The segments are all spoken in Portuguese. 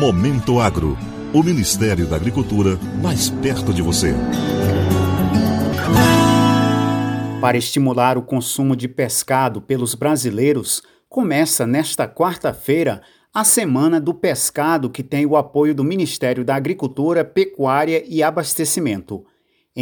Momento Agro. O Ministério da Agricultura mais perto de você. Para estimular o consumo de pescado pelos brasileiros, começa nesta quarta-feira a Semana do Pescado, que tem o apoio do Ministério da Agricultura, Pecuária e Abastecimento.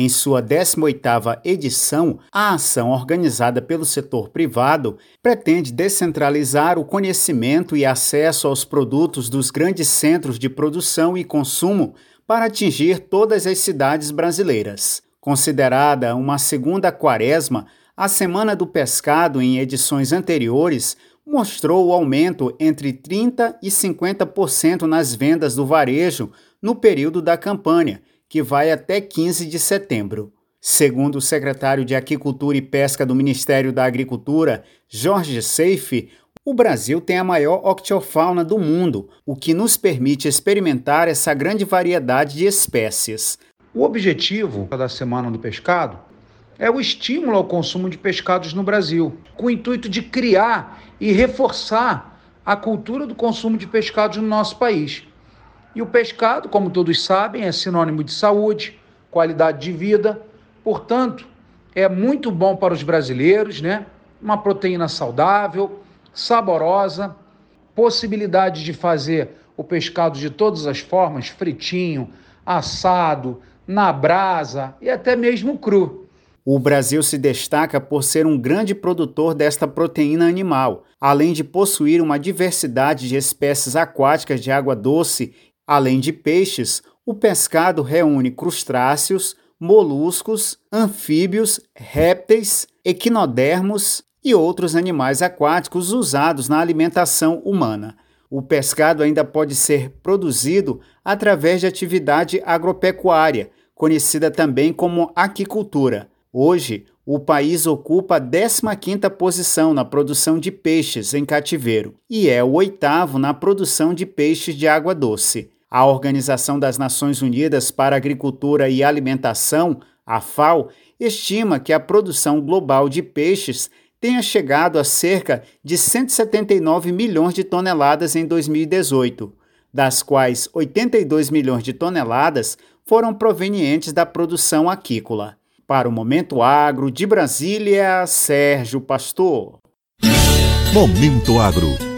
Em sua 18ª edição, a ação organizada pelo setor privado pretende descentralizar o conhecimento e acesso aos produtos dos grandes centros de produção e consumo para atingir todas as cidades brasileiras. Considerada uma segunda quaresma, a Semana do Pescado em edições anteriores mostrou o aumento entre 30% e 50% nas vendas do varejo no período da campanha que vai até 15 de setembro. Segundo o secretário de Aquicultura e Pesca do Ministério da Agricultura, Jorge Seife, o Brasil tem a maior octiofauna do mundo, o que nos permite experimentar essa grande variedade de espécies. O objetivo da Semana do Pescado é o estímulo ao consumo de pescados no Brasil, com o intuito de criar e reforçar a cultura do consumo de pescados no nosso país. E o pescado, como todos sabem, é sinônimo de saúde, qualidade de vida, portanto, é muito bom para os brasileiros, né? Uma proteína saudável, saborosa, possibilidade de fazer o pescado de todas as formas, fritinho, assado, na brasa e até mesmo cru. O Brasil se destaca por ser um grande produtor desta proteína animal, além de possuir uma diversidade de espécies aquáticas de água doce Além de peixes, o pescado reúne crustáceos, moluscos, anfíbios, répteis, equinodermos e outros animais aquáticos usados na alimentação humana. O pescado ainda pode ser produzido através de atividade agropecuária, conhecida também como aquicultura. Hoje, o país ocupa a 15ª posição na produção de peixes em cativeiro e é o oitavo na produção de peixes de água doce. A Organização das Nações Unidas para Agricultura e Alimentação, a FAO, estima que a produção global de peixes tenha chegado a cerca de 179 milhões de toneladas em 2018, das quais 82 milhões de toneladas foram provenientes da produção aquícola. Para o Momento Agro de Brasília, Sérgio Pastor. Momento Agro.